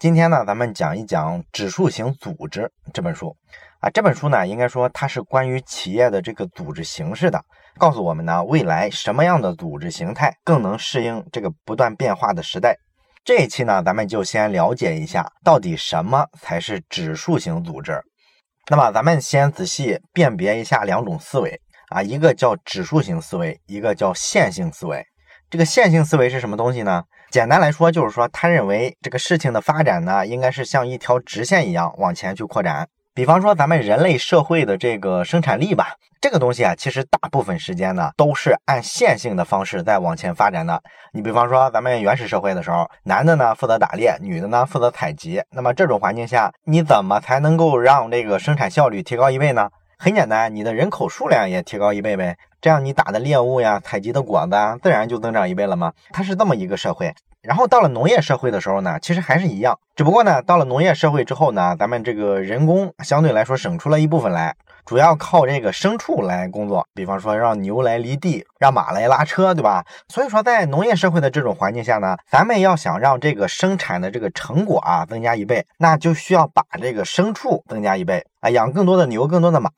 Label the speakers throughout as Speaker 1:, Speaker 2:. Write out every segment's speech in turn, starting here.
Speaker 1: 今天呢，咱们讲一讲《指数型组织》这本书啊。这本书呢，应该说它是关于企业的这个组织形式的，告诉我们呢，未来什么样的组织形态更能适应这个不断变化的时代。这一期呢，咱们就先了解一下，到底什么才是指数型组织。那么，咱们先仔细辨别一下两种思维啊，一个叫指数型思维，一个叫线性思维。这个线性思维是什么东西呢？简单来说，就是说他认为这个事情的发展呢，应该是像一条直线一样往前去扩展。比方说，咱们人类社会的这个生产力吧，这个东西啊，其实大部分时间呢都是按线性的方式在往前发展的。你比方说，咱们原始社会的时候，男的呢负责打猎，女的呢负责采集。那么这种环境下，你怎么才能够让这个生产效率提高一倍呢？很简单，你的人口数量也提高一倍呗。这样你打的猎物呀，采集的果子啊，自然就增长一倍了吗？它是这么一个社会。然后到了农业社会的时候呢，其实还是一样，只不过呢，到了农业社会之后呢，咱们这个人工相对来说省出了一部分来，主要靠这个牲畜来工作。比方说让牛来犁地，让马来拉车，对吧？所以说在农业社会的这种环境下呢，咱们要想让这个生产的这个成果啊增加一倍，那就需要把这个牲畜增加一倍啊，养更多的牛，更多的马。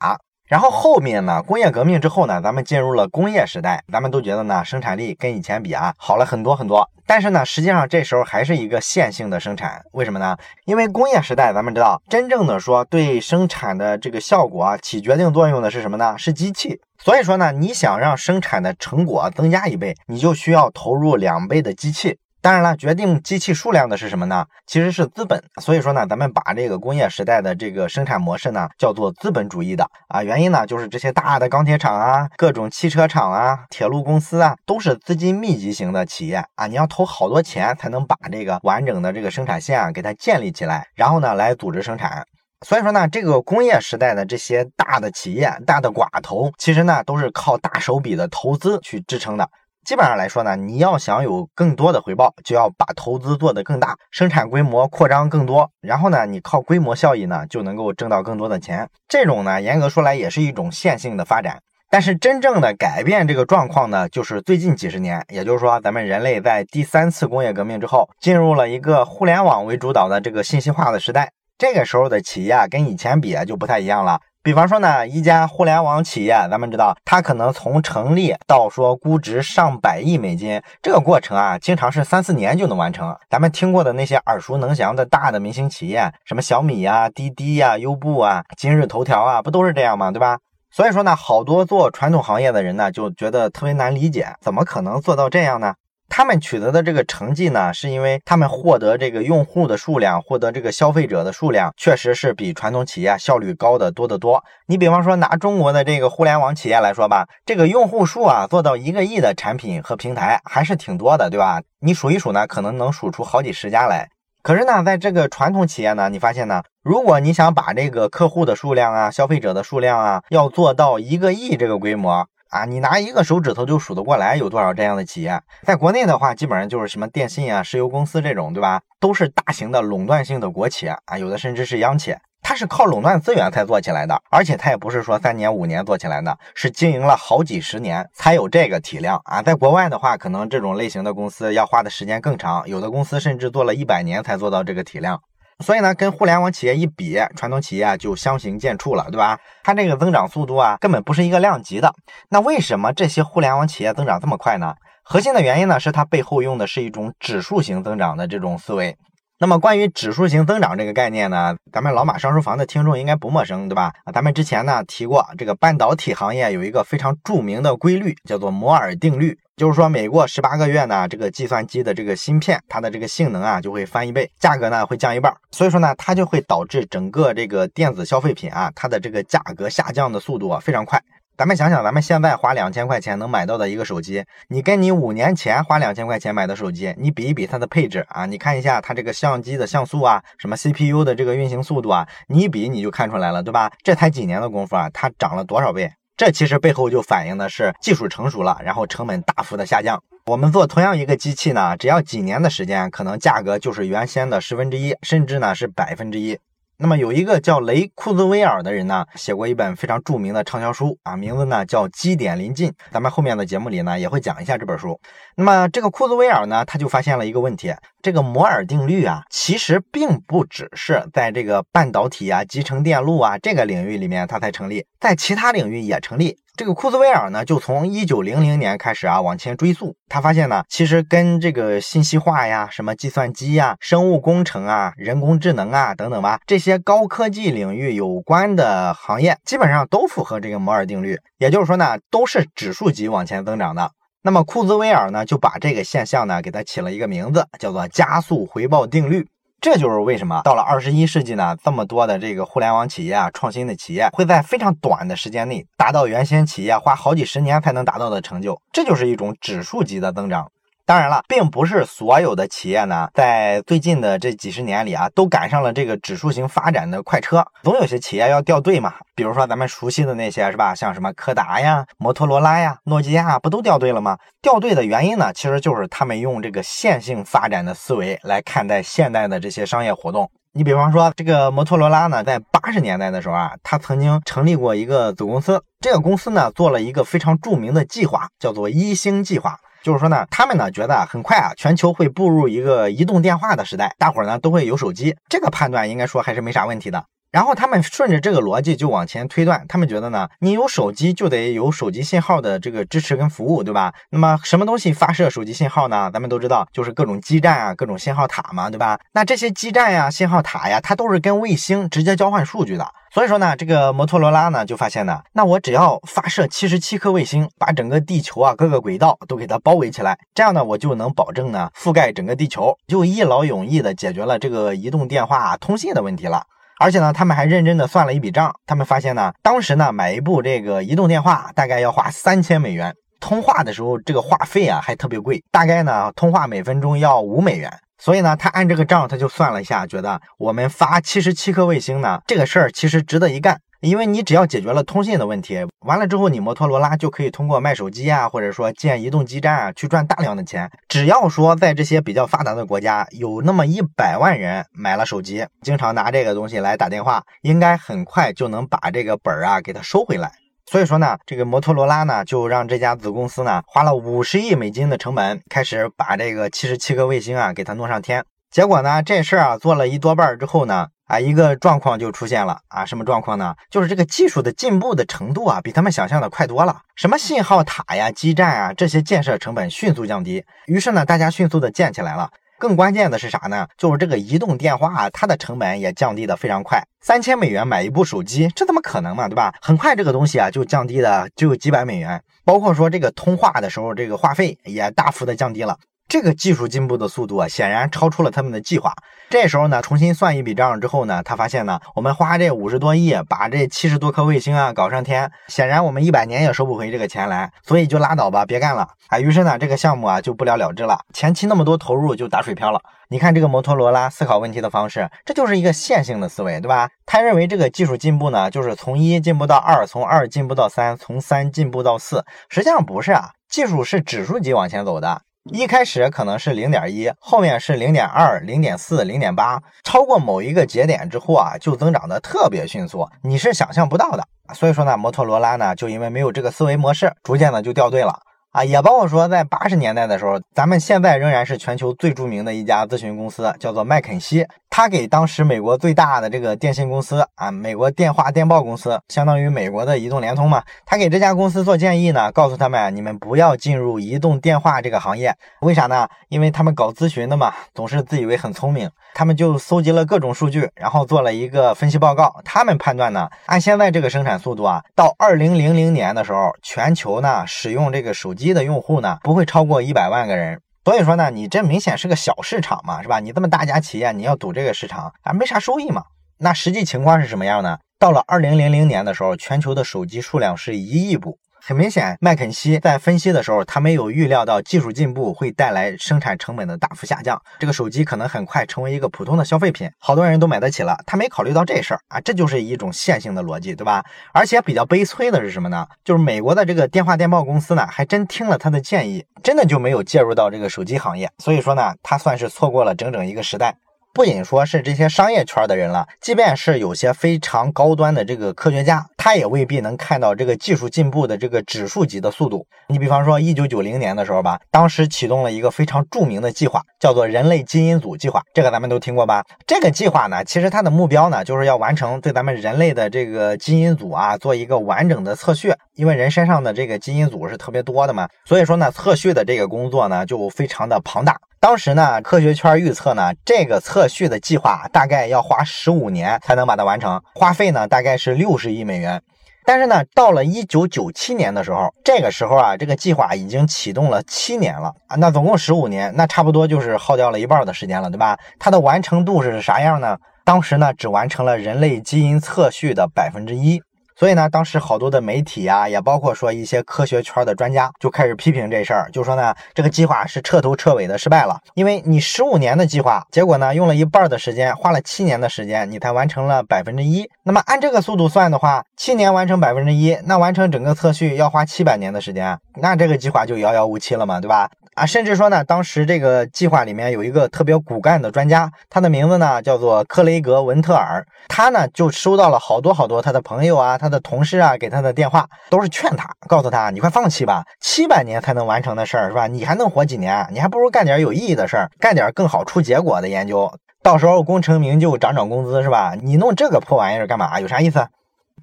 Speaker 1: 然后后面呢，工业革命之后呢，咱们进入了工业时代，咱们都觉得呢，生产力跟以前比啊，好了很多很多。但是呢，实际上这时候还是一个线性的生产，为什么呢？因为工业时代，咱们知道，真正的说对生产的这个效果起决定作用的是什么呢？是机器。所以说呢，你想让生产的成果增加一倍，你就需要投入两倍的机器。当然了，决定机器数量的是什么呢？其实是资本。所以说呢，咱们把这个工业时代的这个生产模式呢，叫做资本主义的啊。原因呢，就是这些大的钢铁厂啊、各种汽车厂啊、铁路公司啊，都是资金密集型的企业啊。你要投好多钱才能把这个完整的这个生产线啊给它建立起来，然后呢来组织生产。所以说呢，这个工业时代的这些大的企业、大的寡头，其实呢都是靠大手笔的投资去支撑的。基本上来说呢，你要想有更多的回报，就要把投资做得更大，生产规模扩张更多，然后呢，你靠规模效益呢，就能够挣到更多的钱。这种呢，严格说来也是一种线性的发展。但是真正的改变这个状况呢，就是最近几十年，也就是说，咱们人类在第三次工业革命之后，进入了一个互联网为主导的这个信息化的时代。这个时候的企业啊跟以前比啊就不太一样了。比方说呢，一家互联网企业，咱们知道，它可能从成立到说估值上百亿美金，这个过程啊，经常是三四年就能完成。咱们听过的那些耳熟能详的大的明星企业，什么小米呀、滴滴呀、优步啊、今日头条啊，不都是这样吗？对吧？所以说呢，好多做传统行业的人呢，就觉得特别难理解，怎么可能做到这样呢？他们取得的这个成绩呢，是因为他们获得这个用户的数量，获得这个消费者的数量，确实是比传统企业效率高的多得多。你比方说拿中国的这个互联网企业来说吧，这个用户数啊，做到一个亿的产品和平台还是挺多的，对吧？你数一数呢，可能能数出好几十家来。可是呢，在这个传统企业呢，你发现呢，如果你想把这个客户的数量啊、消费者的数量啊，要做到一个亿这个规模。啊，你拿一个手指头就数得过来有多少这样的企业？在国内的话，基本上就是什么电信啊、石油公司这种，对吧？都是大型的垄断性的国企啊，有的甚至是央企，它是靠垄断资源才做起来的，而且它也不是说三年五年做起来的，是经营了好几十年才有这个体量啊。在国外的话，可能这种类型的公司要花的时间更长，有的公司甚至做了一百年才做到这个体量。所以呢，跟互联网企业一比，传统企业就相形见绌了，对吧？它这个增长速度啊，根本不是一个量级的。那为什么这些互联网企业增长这么快呢？核心的原因呢，是它背后用的是一种指数型增长的这种思维。那么关于指数型增长这个概念呢，咱们老马上书房的听众应该不陌生，对吧？咱们之前呢提过，这个半导体行业有一个非常著名的规律，叫做摩尔定律，就是说每过十八个月呢，这个计算机的这个芯片，它的这个性能啊就会翻一倍，价格呢会降一半，所以说呢，它就会导致整个这个电子消费品啊，它的这个价格下降的速度啊非常快。咱们想想，咱们现在花两千块钱能买到的一个手机，你跟你五年前花两千块钱买的手机，你比一比它的配置啊，你看一下它这个相机的像素啊，什么 CPU 的这个运行速度啊，你一比你就看出来了，对吧？这才几年的功夫啊，它涨了多少倍？这其实背后就反映的是技术成熟了，然后成本大幅的下降。我们做同样一个机器呢，只要几年的时间，可能价格就是原先的十分之一，甚至呢是百分之一。那么有一个叫雷库兹威尔的人呢，写过一本非常著名的畅销书啊，名字呢叫《基点临近》。咱们后面的节目里呢也会讲一下这本书。那么这个库兹威尔呢，他就发现了一个问题：这个摩尔定律啊，其实并不只是在这个半导体啊、集成电路啊这个领域里面它才成立，在其他领域也成立。这个库兹韦尔呢，就从一九零零年开始啊往前追溯，他发现呢，其实跟这个信息化呀、什么计算机呀、生物工程啊、人工智能啊等等吧，这些高科技领域有关的行业，基本上都符合这个摩尔定律，也就是说呢，都是指数级往前增长的。那么库兹韦尔呢，就把这个现象呢，给它起了一个名字，叫做加速回报定律。这就是为什么到了二十一世纪呢，这么多的这个互联网企业啊，创新的企业会在非常短的时间内达到原先企业花好几十年才能达到的成就。这就是一种指数级的增长。当然了，并不是所有的企业呢，在最近的这几十年里啊，都赶上了这个指数型发展的快车。总有些企业要掉队嘛。比如说咱们熟悉的那些是吧，像什么柯达呀、摩托罗拉呀、诺基亚，不都掉队了吗？掉队的原因呢，其实就是他们用这个线性发展的思维来看待现代的这些商业活动。你比方说，这个摩托罗拉呢，在八十年代的时候啊，它曾经成立过一个子公司，这个公司呢，做了一个非常著名的计划，叫做一星计划。就是说呢，他们呢觉得很快啊，全球会步入一个移动电话的时代，大伙儿呢都会有手机，这个判断应该说还是没啥问题的。然后他们顺着这个逻辑就往前推断，他们觉得呢，你有手机就得有手机信号的这个支持跟服务，对吧？那么什么东西发射手机信号呢？咱们都知道，就是各种基站啊，各种信号塔嘛，对吧？那这些基站呀、信号塔呀，它都是跟卫星直接交换数据的。所以说呢，这个摩托罗拉呢就发现呢，那我只要发射七十七颗卫星，把整个地球啊各个轨道都给它包围起来，这样呢我就能保证呢覆盖整个地球，就一劳永逸的解决了这个移动电话通信的问题了。而且呢，他们还认真的算了一笔账，他们发现呢，当时呢买一部这个移动电话大概要花三千美元，通话的时候这个话费啊还特别贵，大概呢通话每分钟要五美元。所以呢，他按这个账他就算了一下，觉得我们发七十七颗卫星呢，这个事儿其实值得一干。因为你只要解决了通信的问题，完了之后，你摩托罗拉就可以通过卖手机啊，或者说建移动基站啊，去赚大量的钱。只要说在这些比较发达的国家，有那么一百万人买了手机，经常拿这个东西来打电话，应该很快就能把这个本儿啊给它收回来。所以说呢，这个摩托罗拉呢，就让这家子公司呢花了五十亿美金的成本，开始把这个七十七个卫星啊给它弄上天。结果呢，这事儿啊做了一多半之后呢。啊，一个状况就出现了啊，什么状况呢？就是这个技术的进步的程度啊，比他们想象的快多了。什么信号塔呀、基站啊，这些建设成本迅速降低。于是呢，大家迅速的建起来了。更关键的是啥呢？就是这个移动电话啊，它的成本也降低的非常快。三千美元买一部手机，这怎么可能嘛，对吧？很快这个东西啊就降低的只有几百美元。包括说这个通话的时候，这个话费也大幅的降低了。这个技术进步的速度啊，显然超出了他们的计划。这时候呢，重新算一笔账之后呢，他发现呢，我们花这五十多亿把这七十多颗卫星啊搞上天，显然我们一百年也收不回这个钱来，所以就拉倒吧，别干了啊。于是呢，这个项目啊就不了了之了，前期那么多投入就打水漂了。你看这个摩托罗拉思考问题的方式，这就是一个线性的思维，对吧？他认为这个技术进步呢，就是从一进步到二，从二进步到三，从三进步到四。实际上不是啊，技术是指数级往前走的。一开始可能是零点一，后面是零点二、零点四、零点八，超过某一个节点之后啊，就增长的特别迅速，你是想象不到的。所以说呢，摩托罗拉呢，就因为没有这个思维模式，逐渐的就掉队了。啊，也包括说，在八十年代的时候，咱们现在仍然是全球最著名的一家咨询公司，叫做麦肯锡。他给当时美国最大的这个电信公司啊，美国电话电报公司，相当于美国的移动、联通嘛。他给这家公司做建议呢，告诉他们，你们不要进入移动电话这个行业。为啥呢？因为他们搞咨询的嘛，总是自以为很聪明。他们就搜集了各种数据，然后做了一个分析报告。他们判断呢，按现在这个生产速度啊，到二零零零年的时候，全球呢使用这个手机的用户呢不会超过一百万个人。所以说呢，你这明显是个小市场嘛，是吧？你这么大家企业，你要赌这个市场还，没啥收益嘛。那实际情况是什么样呢？到了二零零零年的时候，全球的手机数量是一亿部。很明显，麦肯锡在分析的时候，他没有预料到技术进步会带来生产成本的大幅下降，这个手机可能很快成为一个普通的消费品，好多人都买得起了。他没考虑到这事儿啊，这就是一种线性的逻辑，对吧？而且比较悲催的是什么呢？就是美国的这个电话电报公司呢，还真听了他的建议，真的就没有介入到这个手机行业。所以说呢，他算是错过了整整一个时代。不仅说是这些商业圈的人了，即便是有些非常高端的这个科学家，他也未必能看到这个技术进步的这个指数级的速度。你比方说，一九九零年的时候吧，当时启动了一个非常著名的计划，叫做人类基因组计划，这个咱们都听过吧？这个计划呢，其实它的目标呢，就是要完成对咱们人类的这个基因组啊，做一个完整的测序。因为人身上的这个基因组是特别多的嘛，所以说呢，测序的这个工作呢，就非常的庞大。当时呢，科学圈预测呢，这个测序的计划大概要花十五年才能把它完成，花费呢大概是六十亿美元。但是呢，到了一九九七年的时候，这个时候啊，这个计划已经启动了七年了啊，那总共十五年，那差不多就是耗掉了一半的时间了，对吧？它的完成度是啥样呢？当时呢，只完成了人类基因测序的百分之一。所以呢，当时好多的媒体啊，也包括说一些科学圈的专家，就开始批评这事儿，就说呢，这个计划是彻头彻尾的失败了。因为你十五年的计划，结果呢，用了一半的时间，花了七年的时间，你才完成了百分之一。那么按这个速度算的话，七年完成百分之一，那完成整个测序要花七百年的时间，那这个计划就遥遥无期了嘛，对吧？啊，甚至说呢，当时这个计划里面有一个特别骨干的专家，他的名字呢叫做克雷格文特尔，他呢就收到了好多好多他的朋友啊、他的同事啊给他的电话，都是劝他，告诉他你快放弃吧，七百年才能完成的事儿是吧？你还能活几年？你还不如干点有意义的事儿，干点更好出结果的研究，到时候功成名就，涨涨工资是吧？你弄这个破玩意儿干嘛？有啥意思？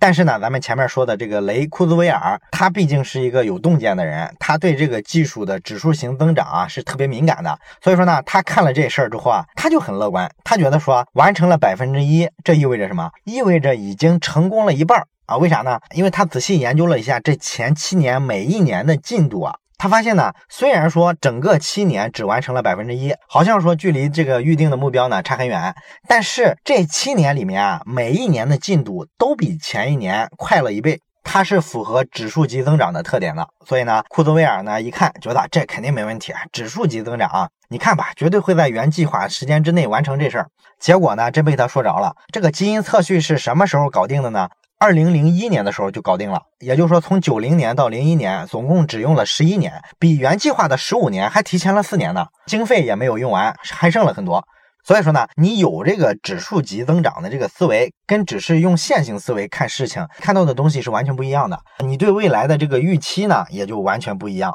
Speaker 1: 但是呢，咱们前面说的这个雷库兹韦尔，他毕竟是一个有洞见的人，他对这个技术的指数型增长啊是特别敏感的。所以说呢，他看了这事儿之后啊，他就很乐观，他觉得说完成了百分之一，这意味着什么？意味着已经成功了一半儿啊？为啥呢？因为他仔细研究了一下这前七年每一年的进度啊。他发现呢，虽然说整个七年只完成了百分之一，好像说距离这个预定的目标呢差很远，但是这七年里面啊，每一年的进度都比前一年快了一倍，它是符合指数级增长的特点的。所以呢，库兹韦尔呢一看，觉得这肯定没问题啊，指数级增长啊，你看吧，绝对会在原计划时间之内完成这事儿。结果呢，真被他说着了。这个基因测序是什么时候搞定的呢？二零零一年的时候就搞定了，也就是说从九零年到零一年，总共只用了十一年，比原计划的十五年还提前了四年呢。经费也没有用完，还剩了很多。所以说呢，你有这个指数级增长的这个思维，跟只是用线性思维看事情，看到的东西是完全不一样的。你对未来的这个预期呢，也就完全不一样。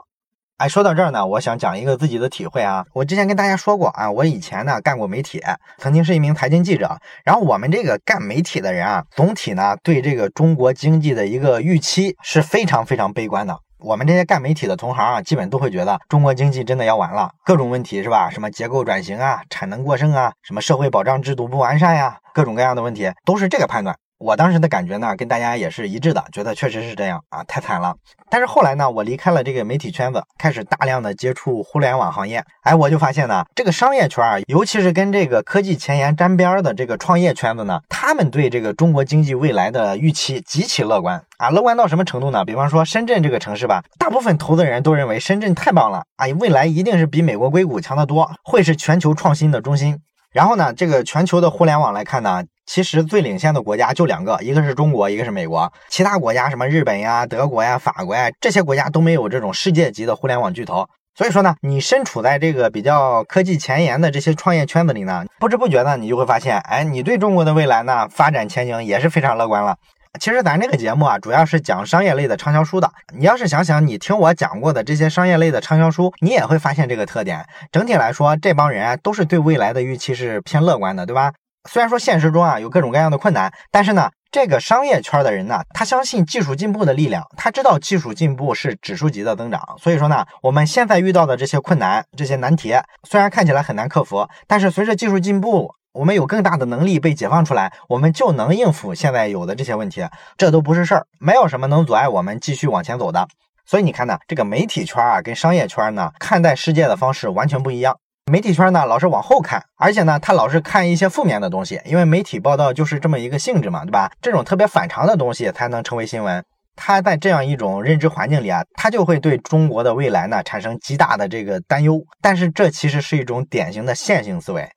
Speaker 1: 哎，说到这儿呢，我想讲一个自己的体会啊。我之前跟大家说过啊，我以前呢干过媒体，曾经是一名财经记者。然后我们这个干媒体的人啊，总体呢对这个中国经济的一个预期是非常非常悲观的。我们这些干媒体的同行啊，基本都会觉得中国经济真的要完了，各种问题是吧？什么结构转型啊，产能过剩啊，什么社会保障制度不完善呀，各种各样的问题都是这个判断。我当时的感觉呢，跟大家也是一致的，觉得确实是这样啊，太惨了。但是后来呢，我离开了这个媒体圈子，开始大量的接触互联网行业，哎，我就发现呢，这个商业圈啊，尤其是跟这个科技前沿沾边的这个创业圈子呢，他们对这个中国经济未来的预期极其乐观啊，乐观到什么程度呢？比方说深圳这个城市吧，大部分投资人都认为深圳太棒了啊，未来一定是比美国硅谷强得多，会是全球创新的中心。然后呢，这个全球的互联网来看呢，其实最领先的国家就两个，一个是中国，一个是美国。其他国家什么日本呀、德国呀、法国呀，这些国家都没有这种世界级的互联网巨头。所以说呢，你身处在这个比较科技前沿的这些创业圈子里呢，不知不觉呢，你就会发现，哎，你对中国的未来呢发展前景也是非常乐观了。其实咱这个节目啊，主要是讲商业类的畅销书的。你要是想想，你听我讲过的这些商业类的畅销书，你也会发现这个特点。整体来说，这帮人都是对未来的预期是偏乐观的，对吧？虽然说现实中啊有各种各样的困难，但是呢，这个商业圈的人呢，他相信技术进步的力量，他知道技术进步是指数级的增长。所以说呢，我们现在遇到的这些困难、这些难题，虽然看起来很难克服，但是随着技术进步。我们有更大的能力被解放出来，我们就能应付现在有的这些问题，这都不是事儿，没有什么能阻碍我们继续往前走的。所以你看呢，这个媒体圈啊，跟商业圈呢，看待世界的方式完全不一样。媒体圈呢，老是往后看，而且呢，他老是看一些负面的东西，因为媒体报道就是这么一个性质嘛，对吧？这种特别反常的东西才能成为新闻。他在这样一种认知环境里啊，他就会对中国的未来呢产生极大的这个担忧。但是这其实是一种典型的线性思维。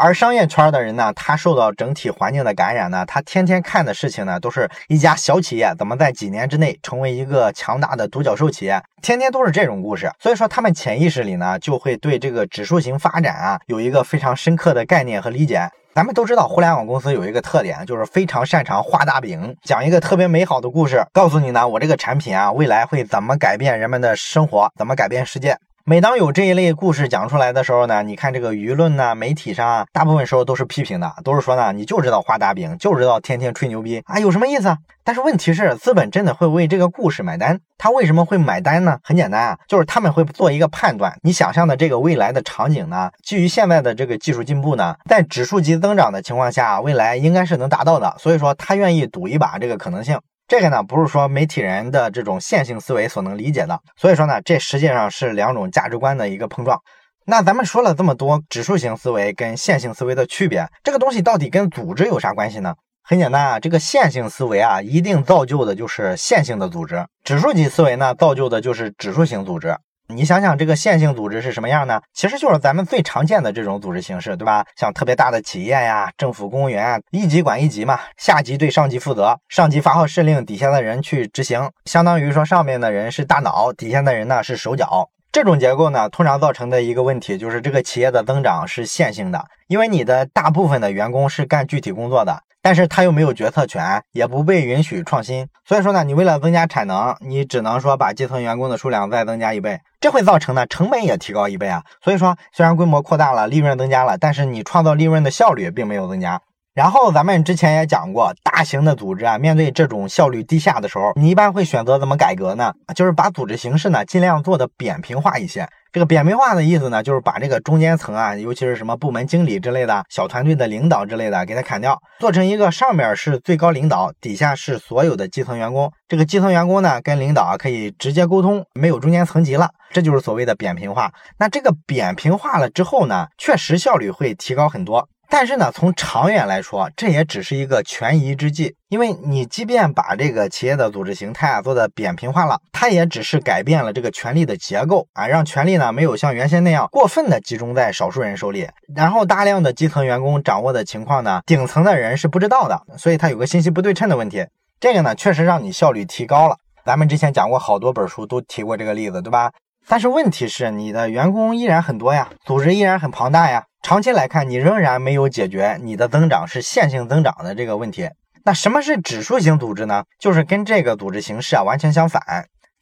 Speaker 1: 而商业圈的人呢，他受到整体环境的感染呢，他天天看的事情呢，都是一家小企业怎么在几年之内成为一个强大的独角兽企业，天天都是这种故事。所以说，他们潜意识里呢，就会对这个指数型发展啊，有一个非常深刻的概念和理解。咱们都知道，互联网公司有一个特点，就是非常擅长画大饼，讲一个特别美好的故事，告诉你呢，我这个产品啊，未来会怎么改变人们的生活，怎么改变世界。每当有这一类故事讲出来的时候呢，你看这个舆论呐，媒体上啊，大部分时候都是批评的，都是说呢，你就知道画大饼，就知道天天吹牛逼啊，有什么意思？但是问题是，资本真的会为这个故事买单？他为什么会买单呢？很简单啊，就是他们会做一个判断，你想象的这个未来的场景呢，基于现在的这个技术进步呢，在指数级增长的情况下，未来应该是能达到的，所以说他愿意赌一把这个可能性。这个呢，不是说媒体人的这种线性思维所能理解的，所以说呢，这实际上是两种价值观的一个碰撞。那咱们说了这么多指数型思维跟线性思维的区别，这个东西到底跟组织有啥关系呢？很简单啊，这个线性思维啊，一定造就的就是线性的组织；指数级思维呢，造就的就是指数型组织。你想想，这个线性组织是什么样呢？其实就是咱们最常见的这种组织形式，对吧？像特别大的企业呀，政府公务员，一级管一级嘛，下级对上级负责，上级发号施令，底下的人去执行，相当于说上面的人是大脑，底下的人呢是手脚。这种结构呢，通常造成的一个问题就是这个企业的增长是线性的，因为你的大部分的员工是干具体工作的。但是他又没有决策权，也不被允许创新，所以说呢，你为了增加产能，你只能说把基层员工的数量再增加一倍，这会造成呢成本也提高一倍啊。所以说，虽然规模扩大了，利润增加了，但是你创造利润的效率并没有增加。然后咱们之前也讲过，大型的组织啊，面对这种效率低下的时候，你一般会选择怎么改革呢？就是把组织形式呢尽量做的扁平化一些。这个扁平化的意思呢，就是把这个中间层啊，尤其是什么部门经理之类的小团队的领导之类的，给它砍掉，做成一个上面是最高领导，底下是所有的基层员工。这个基层员工呢，跟领导啊可以直接沟通，没有中间层级了，这就是所谓的扁平化。那这个扁平化了之后呢，确实效率会提高很多。但是呢，从长远来说，这也只是一个权宜之计，因为你即便把这个企业的组织形态啊做的扁平化了，它也只是改变了这个权力的结构啊，让权力呢没有像原先那样过分的集中在少数人手里，然后大量的基层员工掌握的情况呢，顶层的人是不知道的，所以它有个信息不对称的问题。这个呢，确实让你效率提高了。咱们之前讲过好多本书都提过这个例子，对吧？但是问题是，你的员工依然很多呀，组织依然很庞大呀。长期来看，你仍然没有解决你的增长是线性增长的这个问题。那什么是指数型组织呢？就是跟这个组织形式啊完全相反。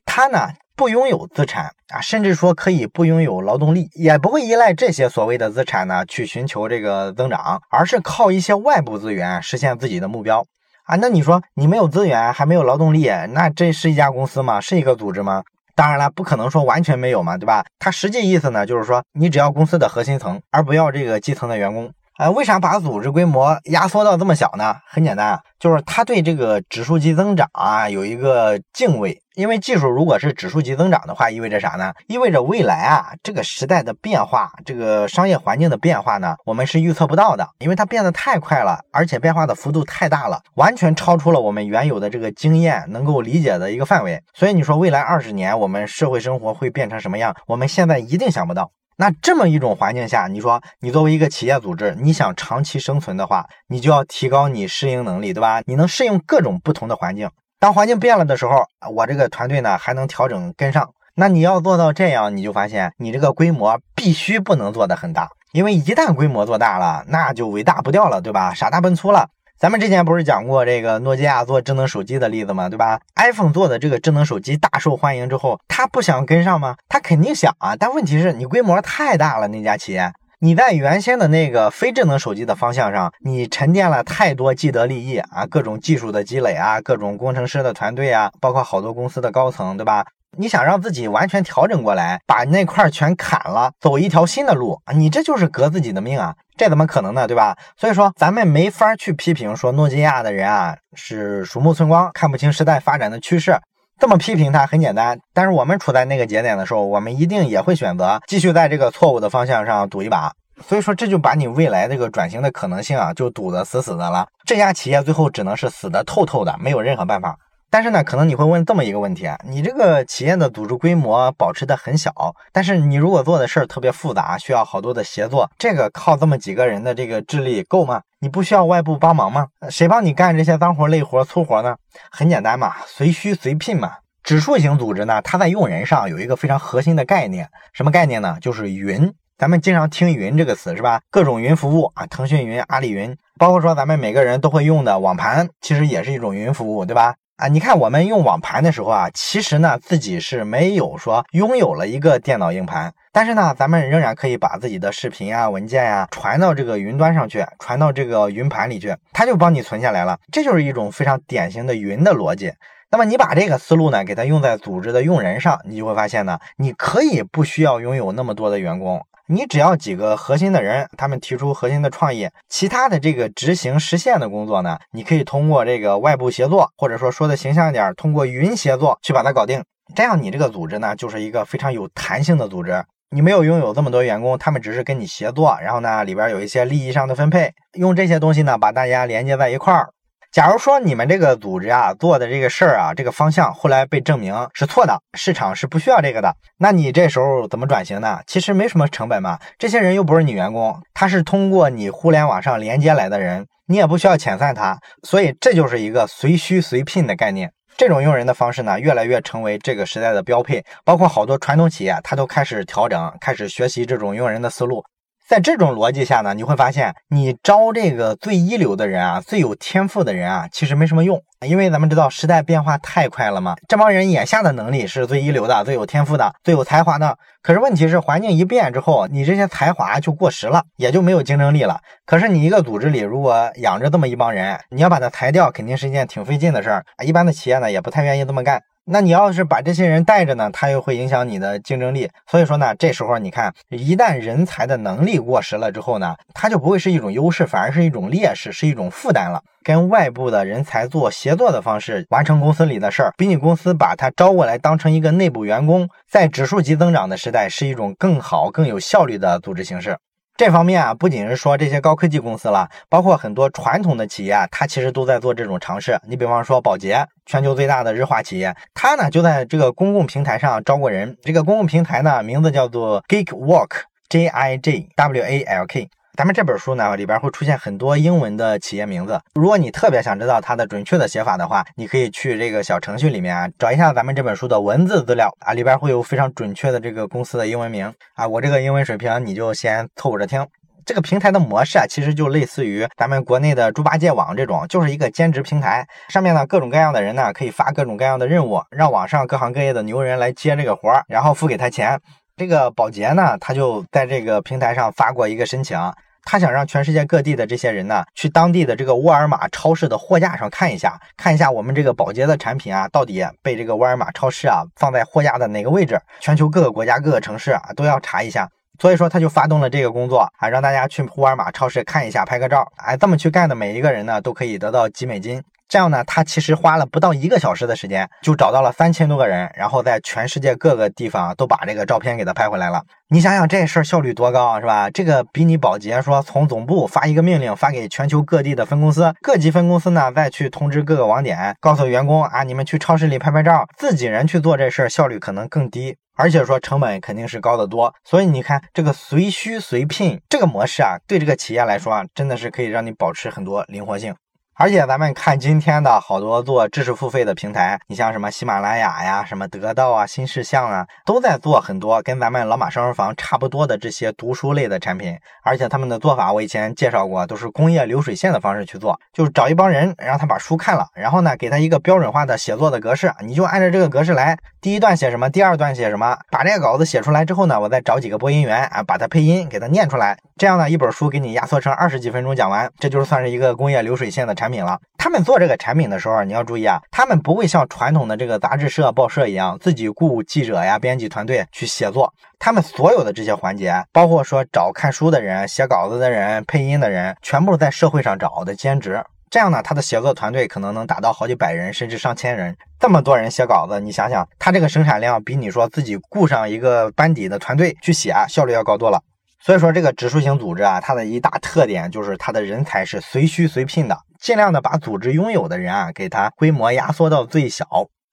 Speaker 1: 它呢不拥有资产啊，甚至说可以不拥有劳动力，也不会依赖这些所谓的资产呢去寻求这个增长，而是靠一些外部资源实现自己的目标啊。那你说你没有资源，还没有劳动力，那这是一家公司吗？是一个组织吗？当然了，不可能说完全没有嘛，对吧？它实际意思呢，就是说你只要公司的核心层，而不要这个基层的员工。啊，为啥把组织规模压缩到这么小呢？很简单啊，就是他对这个指数级增长啊有一个敬畏。因为技术如果是指数级增长的话，意味着啥呢？意味着未来啊这个时代的变化，这个商业环境的变化呢，我们是预测不到的，因为它变得太快了，而且变化的幅度太大了，完全超出了我们原有的这个经验能够理解的一个范围。所以你说未来二十年我们社会生活会变成什么样？我们现在一定想不到。那这么一种环境下，你说你作为一个企业组织，你想长期生存的话，你就要提高你适应能力，对吧？你能适应各种不同的环境。当环境变了的时候，我这个团队呢还能调整跟上。那你要做到这样，你就发现你这个规模必须不能做得很大，因为一旦规模做大了，那就尾大不掉了，对吧？傻大笨粗了。咱们之前不是讲过这个诺基亚做智能手机的例子吗？对吧？iPhone 做的这个智能手机大受欢迎之后，他不想跟上吗？他肯定想啊，但问题是你规模太大了，那家企业，你在原先的那个非智能手机的方向上，你沉淀了太多既得利益啊，各种技术的积累啊，各种工程师的团队啊，包括好多公司的高层，对吧？你想让自己完全调整过来，把那块全砍了，走一条新的路，你这就是革自己的命啊！这怎么可能呢？对吧？所以说，咱们没法去批评说诺基亚的人啊是鼠目寸光，看不清时代发展的趋势。这么批评他很简单，但是我们处在那个节点的时候，我们一定也会选择继续在这个错误的方向上赌一把。所以说，这就把你未来这个转型的可能性啊，就堵得死死的了。这家企业最后只能是死得透透的，没有任何办法。但是呢，可能你会问这么一个问题啊，你这个企业的组织规模保持的很小，但是你如果做的事儿特别复杂，需要好多的协作，这个靠这么几个人的这个智力够吗？你不需要外部帮忙吗？谁帮你干这些脏活累活粗活呢？很简单嘛，随需随聘嘛。指数型组织呢，它在用人上有一个非常核心的概念，什么概念呢？就是云。咱们经常听“云”这个词是吧？各种云服务啊，腾讯云、阿里云，包括说咱们每个人都会用的网盘，其实也是一种云服务，对吧？啊，你看我们用网盘的时候啊，其实呢自己是没有说拥有了一个电脑硬盘，但是呢，咱们仍然可以把自己的视频啊、文件呀传到这个云端上去，传到这个云盘里去，它就帮你存下来了。这就是一种非常典型的云的逻辑。那么你把这个思路呢，给它用在组织的用人上，你就会发现呢，你可以不需要拥有那么多的员工。你只要几个核心的人，他们提出核心的创意，其他的这个执行实现的工作呢，你可以通过这个外部协作，或者说说的形象一点，通过云协作去把它搞定。这样你这个组织呢，就是一个非常有弹性的组织。你没有拥有这么多员工，他们只是跟你协作，然后呢，里边有一些利益上的分配，用这些东西呢，把大家连接在一块儿。假如说你们这个组织啊做的这个事儿啊，这个方向后来被证明是错的，市场是不需要这个的，那你这时候怎么转型呢？其实没什么成本嘛，这些人又不是你员工，他是通过你互联网上连接来的人，你也不需要遣散他，所以这就是一个随需随聘的概念。这种用人的方式呢，越来越成为这个时代的标配，包括好多传统企业，它都开始调整，开始学习这种用人的思路。在这种逻辑下呢，你会发现，你招这个最一流的人啊，最有天赋的人啊，其实没什么用，因为咱们知道时代变化太快了嘛。这帮人眼下的能力是最一流的、最有天赋的、最有才华的。可是问题是，环境一变之后，你这些才华就过时了，也就没有竞争力了。可是你一个组织里如果养着这么一帮人，你要把他裁掉，肯定是一件挺费劲的事儿。一般的企业呢，也不太愿意这么干。那你要是把这些人带着呢，他又会影响你的竞争力。所以说呢，这时候你看，一旦人才的能力过时了之后呢，他就不会是一种优势，反而是一种劣势，是一种负担了。跟外部的人才做协作的方式完成公司里的事儿，比你公司把他招过来当成一个内部员工，在指数级增长的时代，是一种更好、更有效率的组织形式。这方面啊，不仅是说这些高科技公司了，包括很多传统的企业啊，它其实都在做这种尝试。你比方说宝洁，全球最大的日化企业，它呢就在这个公共平台上招过人。这个公共平台呢，名字叫做 Geek Walk，J I G W A L K。咱们这本书呢里边会出现很多英文的企业名字，如果你特别想知道它的准确的写法的话，你可以去这个小程序里面啊找一下咱们这本书的文字资料啊，里边会有非常准确的这个公司的英文名啊。我这个英文水平你就先凑合着听。这个平台的模式啊，其实就类似于咱们国内的猪八戒网这种，就是一个兼职平台，上面呢各种各样的人呢可以发各种各样的任务，让网上各行各业的牛人来接这个活儿，然后付给他钱。这个保洁呢，他就在这个平台上发过一个申请。他想让全世界各地的这些人呢，去当地的这个沃尔玛超市的货架上看一下，看一下我们这个保洁的产品啊，到底被这个沃尔玛超市啊放在货架的哪个位置？全球各个国家各个城市啊都要查一下。所以说他就发动了这个工作啊，让大家去沃尔玛超市看一下，拍个照。哎，这么去干的每一个人呢，都可以得到几美金。这样呢，他其实花了不到一个小时的时间，就找到了三千多个人，然后在全世界各个地方都把这个照片给他拍回来了。你想想这事儿效率多高，是吧？这个比你保洁说从总部发一个命令发给全球各地的分公司，各级分公司呢再去通知各个网点，告诉员工啊，你们去超市里拍拍照，自己人去做这事儿效率可能更低，而且说成本肯定是高得多。所以你看这个随需随聘这个模式啊，对这个企业来说啊，真的是可以让你保持很多灵活性。而且咱们看今天的好多做知识付费的平台，你像什么喜马拉雅呀、什么得到啊、新事项啊，都在做很多跟咱们老马生人房差不多的这些读书类的产品。而且他们的做法我以前介绍过，都是工业流水线的方式去做，就是找一帮人让他把书看了，然后呢给他一个标准化的写作的格式，你就按照这个格式来，第一段写什么，第二段写什么，把这个稿子写出来之后呢，我再找几个播音员啊，把它配音给他念出来，这样呢一本书给你压缩成二十几分钟讲完，这就是算是一个工业流水线的产。产品了，他们做这个产品的时候，你要注意啊，他们不会像传统的这个杂志社、报社一样自己雇记者呀、编辑团队去写作。他们所有的这些环节，包括说找看书的人、写稿子的人、配音的人，全部在社会上找的兼职。这样呢，他的写作团队可能能达到好几百人，甚至上千人。这么多人写稿子，你想想，他这个生产量比你说自己雇上一个班底的团队去写，效率要高多了。所以说，这个指数型组织啊，它的一大特点就是它的人才是随需随聘的，尽量的把组织拥有的人啊，给它规模压缩到最小。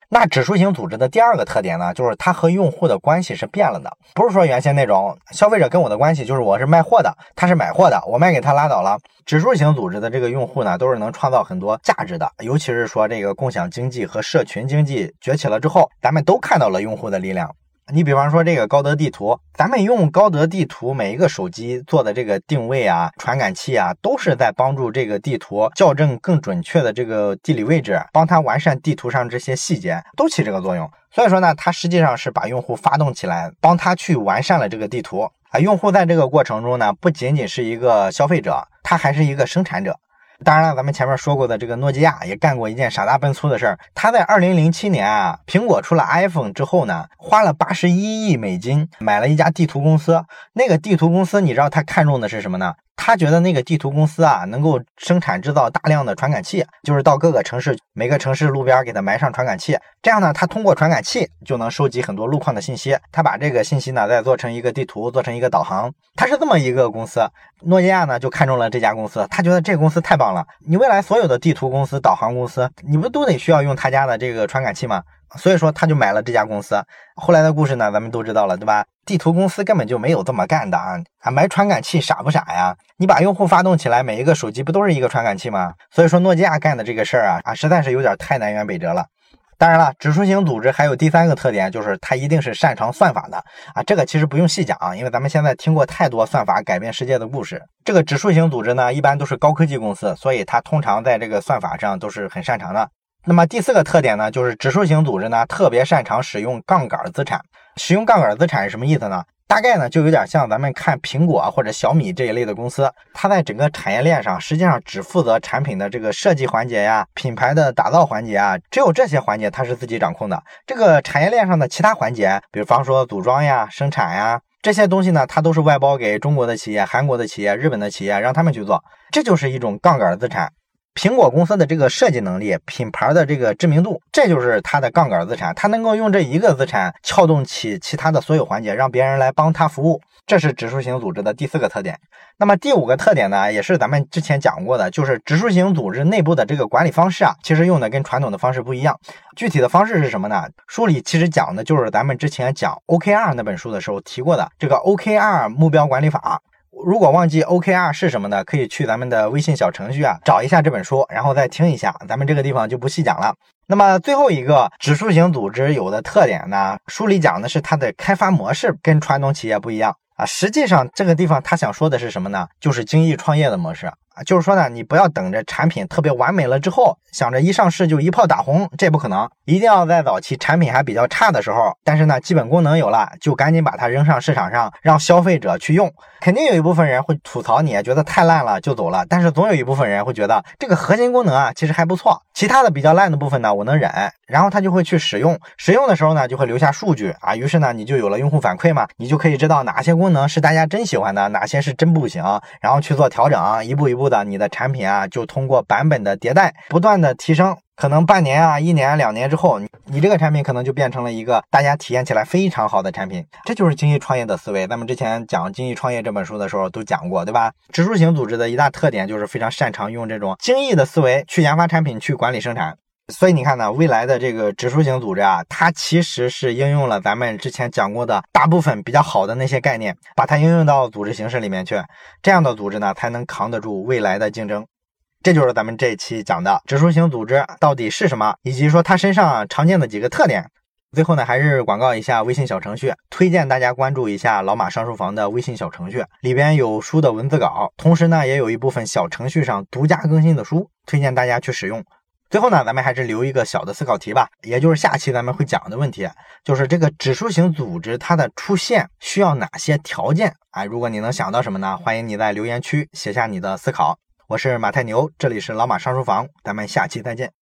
Speaker 1: 那指数型组织的第二个特点呢，就是它和用户的关系是变了的，不是说原先那种消费者跟我的关系就是我是卖货的，他是买货的，我卖给他拉倒了。指数型组织的这个用户呢，都是能创造很多价值的，尤其是说这个共享经济和社群经济崛起了之后，咱们都看到了用户的力量。你比方说这个高德地图，咱们用高德地图每一个手机做的这个定位啊、传感器啊，都是在帮助这个地图校正更准确的这个地理位置，帮它完善地图上这些细节，都起这个作用。所以说呢，它实际上是把用户发动起来，帮他去完善了这个地图啊。用户在这个过程中呢，不仅仅是一个消费者，他还是一个生产者。当然了，咱们前面说过的这个诺基亚也干过一件傻大笨粗的事儿。他在二零零七年啊，苹果出了 iPhone 之后呢，花了八十一亿美金买了一家地图公司。那个地图公司，你知道他看中的是什么呢？他觉得那个地图公司啊，能够生产制造大量的传感器，就是到各个城市，每个城市路边给他埋上传感器。这样呢，他通过传感器就能收集很多路况的信息。他把这个信息呢，再做成一个地图，做成一个导航。他是这么一个公司。诺基亚呢，就看中了这家公司，他觉得这个公司太棒了。你未来所有的地图公司、导航公司，你不都得需要用他家的这个传感器吗？所以说，他就买了这家公司。后来的故事呢，咱们都知道了，对吧？地图公司根本就没有这么干的啊！啊，买传感器傻不傻呀？你把用户发动起来，每一个手机不都是一个传感器吗？所以说，诺基亚干的这个事儿啊，啊，实在是有点太南辕北辙了。当然了，指数型组织还有第三个特点，就是它一定是擅长算法的啊。这个其实不用细讲啊，因为咱们现在听过太多算法改变世界的故事。这个指数型组织呢，一般都是高科技公司，所以它通常在这个算法上都是很擅长的。那么第四个特点呢，就是指数型组织呢特别擅长使用杠杆资产。使用杠杆资产是什么意思呢？大概呢就有点像咱们看苹果或者小米这一类的公司，它在整个产业链上实际上只负责产品的这个设计环节呀、品牌的打造环节啊，只有这些环节它是自己掌控的。这个产业链上的其他环节，比方说组装呀、生产呀这些东西呢，它都是外包给中国的企业、韩国的企业、日本的企业，让他们去做，这就是一种杠杆资产。苹果公司的这个设计能力、品牌的这个知名度，这就是它的杠杆资产。它能够用这一个资产撬动起其他的所有环节，让别人来帮他服务。这是指数型组织的第四个特点。那么第五个特点呢，也是咱们之前讲过的，就是指数型组织内部的这个管理方式啊，其实用的跟传统的方式不一样。具体的方式是什么呢？书里其实讲的就是咱们之前讲 OKR 那本书的时候提过的这个 OKR 目标管理法。如果忘记 OKR 是什么呢？可以去咱们的微信小程序啊，找一下这本书，然后再听一下。咱们这个地方就不细讲了。那么最后一个指数型组织有的特点呢，书里讲的是它的开发模式跟传统企业不一样啊。实际上这个地方他想说的是什么呢？就是精益创业的模式。啊，就是说呢，你不要等着产品特别完美了之后，想着一上市就一炮打红，这不可能。一定要在早期产品还比较差的时候，但是呢，基本功能有了，就赶紧把它扔上市场上，让消费者去用。肯定有一部分人会吐槽你，觉得太烂了就走了。但是总有一部分人会觉得这个核心功能啊，其实还不错。其他的比较烂的部分呢，我能忍。然后他就会去使用，使用的时候呢，就会留下数据啊。于是呢，你就有了用户反馈嘛，你就可以知道哪些功能是大家真喜欢的，哪些是真不行，然后去做调整，一步一步。的你的产品啊，就通过版本的迭代，不断的提升，可能半年啊、一年、两年之后，你这个产品可能就变成了一个大家体验起来非常好的产品。这就是精益创业的思维。咱们之前讲《精益创业》这本书的时候都讲过，对吧？指数型组织的一大特点就是非常擅长用这种精益的思维去研发产品，去管理生产。所以你看呢，未来的这个指数型组织啊，它其实是应用了咱们之前讲过的大部分比较好的那些概念，把它应用到组织形式里面去，这样的组织呢，才能扛得住未来的竞争。这就是咱们这一期讲的指数型组织到底是什么，以及说它身上常见的几个特点。最后呢，还是广告一下微信小程序，推荐大家关注一下老马上书房的微信小程序，里边有书的文字稿，同时呢，也有一部分小程序上独家更新的书，推荐大家去使用。最后呢，咱们还是留一个小的思考题吧，也就是下期咱们会讲的问题，就是这个指数型组织它的出现需要哪些条件哎？如果你能想到什么呢？欢迎你在留言区写下你的思考。我是马太牛，这里是老马上书房，咱们下期再见。